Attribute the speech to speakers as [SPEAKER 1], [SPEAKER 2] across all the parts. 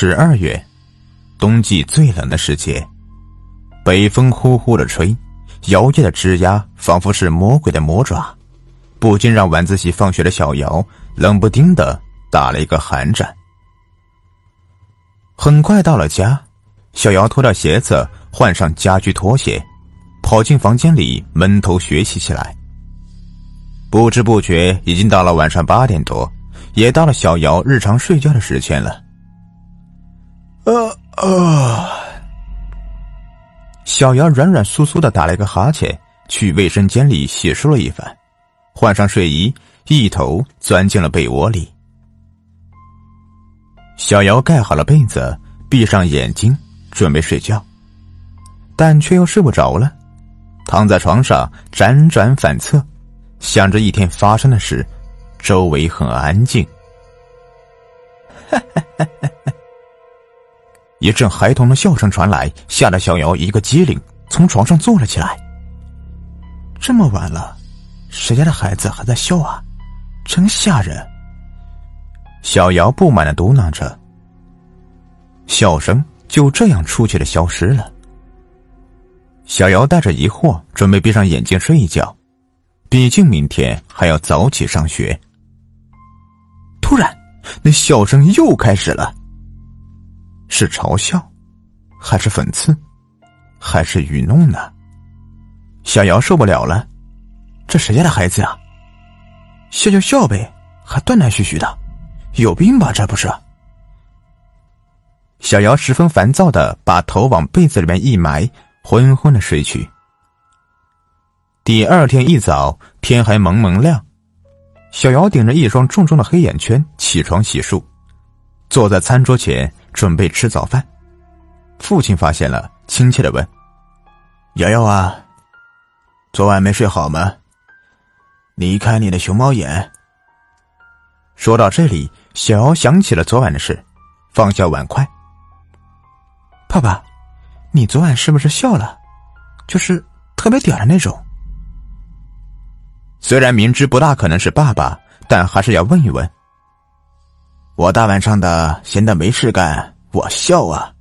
[SPEAKER 1] 十二月，冬季最冷的时节，北风呼呼的吹，摇曳的枝桠仿佛是魔鬼的魔爪，不禁让晚自习放学的小姚冷不丁的打了一个寒战。很快到了家，小姚脱掉鞋子，换上家居拖鞋，跑进房间里闷头学习起来。不知不觉已经到了晚上八点多，也到了小姚日常睡觉的时间了。呃呃，小姚软软酥酥的打了一个哈欠，去卫生间里洗漱了一番，换上睡衣，一头钻进了被窝里。小姚盖好了被子，闭上眼睛准备睡觉，但却又睡不着了，躺在床上辗转反侧，想着一天发生的事，周围很安静。哈哈哈哈。一阵孩童的笑声传来，吓得小瑶一个机灵，从床上坐了起来。这么晚了，谁家的孩子还在笑啊？真吓人！小瑶不满的嘟囔着。笑声就这样出去的消失了。小瑶带着疑惑，准备闭上眼睛睡一觉，毕竟明天还要早起上学。突然，那笑声又开始了。是嘲笑，还是讽刺，还是愚弄呢？小姚受不了了，这谁家的孩子啊？笑就笑呗，还断断续续的，有病吧？这不是？小姚十分烦躁的把头往被子里面一埋，昏昏的睡去。第二天一早，天还蒙蒙亮，小姚顶着一双重重的黑眼圈起床洗漱，坐在餐桌前。准备吃早饭，父亲发现了，亲切的问：“瑶瑶啊，昨晚没睡好吗？你看你的熊猫眼。”说到这里，小瑶想起了昨晚的事，放下碗筷：“爸爸，你昨晚是不是笑了？就是特别屌的那种？”虽然明知不大可能是爸爸，但还是要问一问。我大晚上的闲的没事干，我笑啊。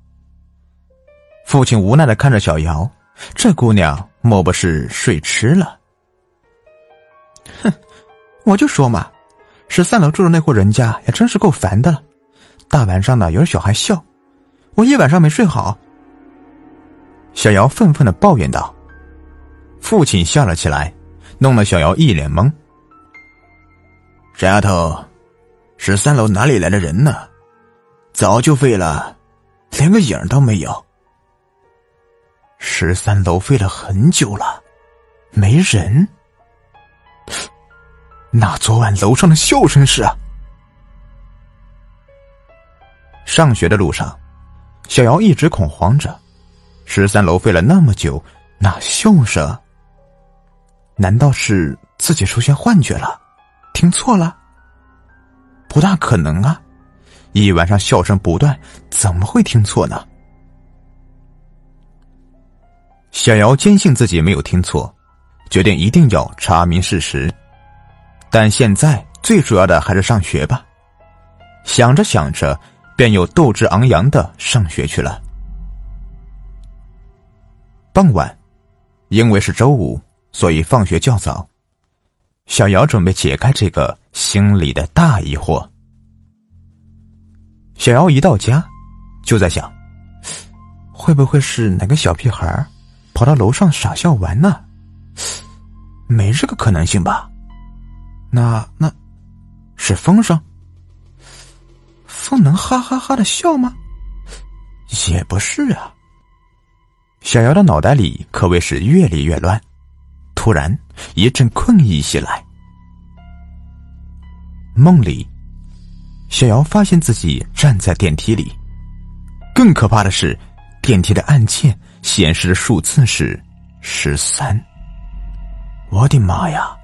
[SPEAKER 1] 父亲无奈的看着小瑶，这姑娘莫不是睡痴了？哼，我就说嘛，十三楼住的那户人家也真是够烦的了，大晚上的有小孩笑，我一晚上没睡好。小瑶愤愤的抱怨道。父亲笑了起来，弄得小瑶一脸懵。傻丫头。十三楼哪里来的人呢？早就废了，连个影都没有。十三楼废了很久了，没人。那昨晚楼上的笑声是？上学的路上，小姚一直恐慌着：十三楼废了那么久，那笑声？难道是自己出现幻觉了？听错了？不大可能啊！一晚上笑声不断，怎么会听错呢？小姚坚信自己没有听错，决定一定要查明事实。但现在最主要的还是上学吧。想着想着，便又斗志昂扬的上学去了。傍晚，因为是周五，所以放学较早。小姚准备解开这个。心里的大疑惑。小姚一到家，就在想，会不会是哪个小屁孩跑到楼上傻笑玩呢？没这个可能性吧？那那，是风声？风能哈哈哈的笑吗？也不是啊。小姚的脑袋里可谓是越理越乱，突然一阵困意袭来。梦里，小姚发现自己站在电梯里。更可怕的是，电梯的按键显示的数字是十三。我的妈呀！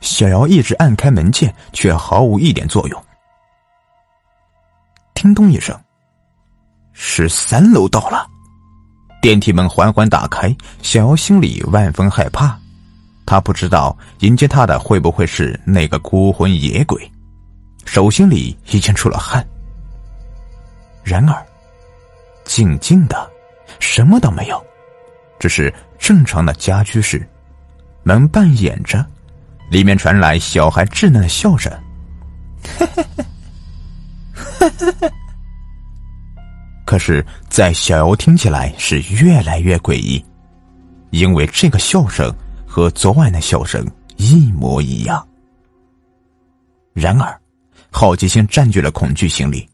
[SPEAKER 1] 小姚一直按开门键，却毫无一点作用。叮咚一声，十三楼到了，电梯门缓缓打开，小姚心里万分害怕。他不知道迎接他的会不会是那个孤魂野鬼。手心里已经出了汗。然而，静静的，什么都没有，只是正常的家居室，门半掩着，里面传来小孩稚嫩的笑声。可是，在小瑶听起来是越来越诡异，因为这个笑声和昨晚的笑声一模一样。然而，好奇心占据了恐惧心理。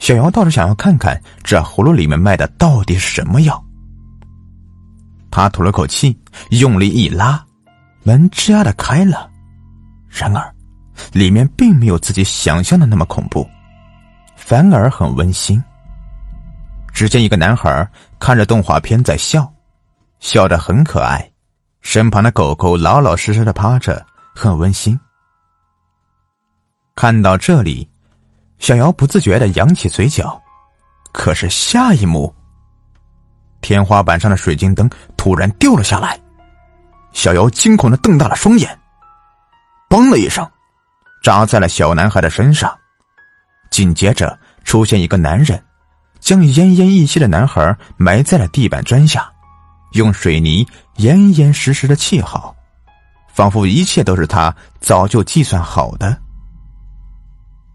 [SPEAKER 1] 小瑶倒是想要看看这葫芦里面卖的到底是什么药。他吐了口气，用力一拉，门吱呀的开了。然而，里面并没有自己想象的那么恐怖，反而很温馨。只见一个男孩看着动画片在笑，笑得很可爱，身旁的狗狗老老实实的趴着，很温馨。看到这里，小瑶不自觉的扬起嘴角，可是下一幕，天花板上的水晶灯突然掉了下来，小瑶惊恐的瞪大了双眼，嘣的一声。扎在了小男孩的身上，紧接着出现一个男人，将奄奄一息的男孩埋在了地板砖下，用水泥严严实实的砌好，仿佛一切都是他早就计算好的。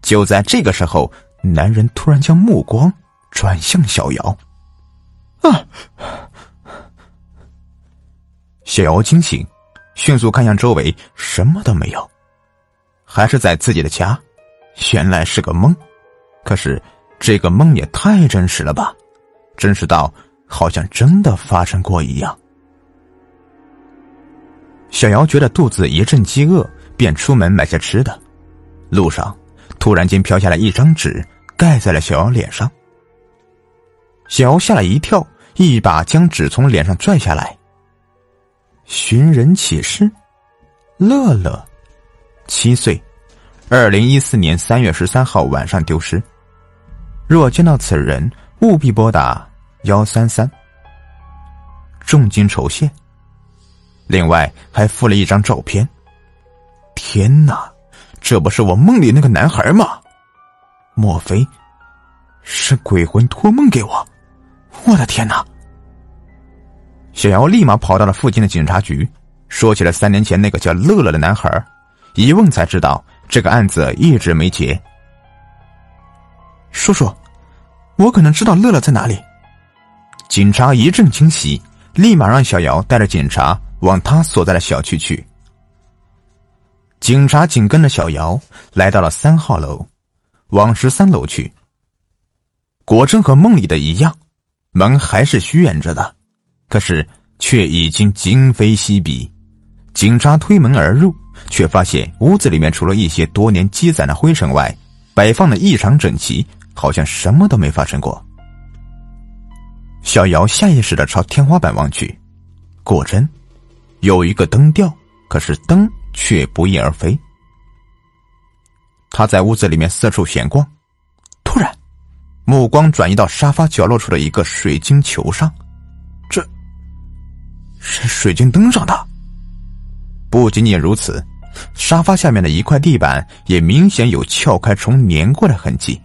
[SPEAKER 1] 就在这个时候，男人突然将目光转向小瑶，啊！小瑶惊醒，迅速看向周围，什么都没有。还是在自己的家，原来是个梦，可是这个梦也太真实了吧，真实到好像真的发生过一样。小瑶觉得肚子一阵饥饿，便出门买些吃的。路上，突然间飘下来一张纸，盖在了小瑶脸上。小姚吓了一跳，一把将纸从脸上拽下来。寻人启事，乐乐。七岁，二零一四年三月十三号晚上丢失。若见到此人，务必拨打幺三三。重金酬谢。另外还附了一张照片。天哪，这不是我梦里那个男孩吗？莫非是鬼魂托梦给我？我的天哪！小姚立马跑到了附近的警察局，说起了三年前那个叫乐乐的男孩。一问才知道，这个案子一直没结。叔叔，我可能知道乐乐在哪里。警察一阵惊喜，立马让小姚带着警察往他所在的小区去。警察紧跟着小姚来到了三号楼，往十三楼去。果真和梦里的一样，门还是虚掩着的，可是却已经今非昔比。警察推门而入。却发现屋子里面除了一些多年积攒的灰尘外，摆放的异常整齐，好像什么都没发生过。小姚下意识的朝天花板望去，果真有一个灯吊，可是灯却不翼而飞。他在屋子里面四处闲逛，突然目光转移到沙发角落处的一个水晶球上，这是水晶灯上的。不仅仅如此。沙发下面的一块地板也明显有撬开虫粘过的痕迹。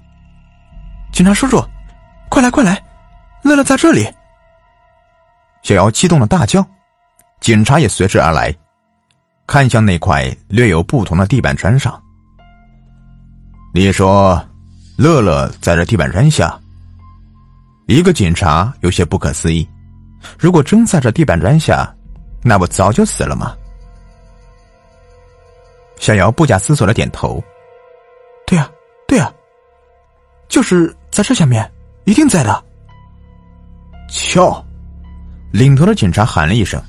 [SPEAKER 1] 警察叔叔，快来快来，乐乐在这里！小姚激动的大叫，警察也随之而来，看向那块略有不同的地板砖上。你说，乐乐在这地板砖下？一个警察有些不可思议。如果真在这地板砖下，那不早就死了吗？小姚不假思索的点头：“对呀，对呀，就是在这下面，一定在的。”瞧！领头的警察喊了一声，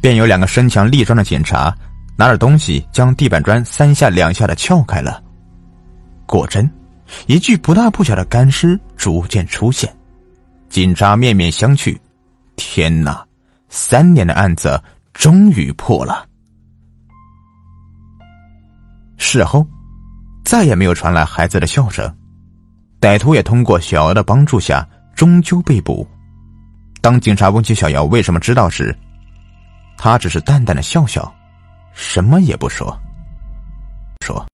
[SPEAKER 1] 便有两个身强力壮的警察拿着东西将地板砖三下两下的撬开了。果真，一具不大不小的干尸逐渐出现。警察面面相觑：“天哪！三年的案子终于破了。”事后，再也没有传来孩子的笑声。歹徒也通过小姚的帮助下，终究被捕。当警察问起小姚为什么知道时，他只是淡淡的笑笑，什么也不说。说。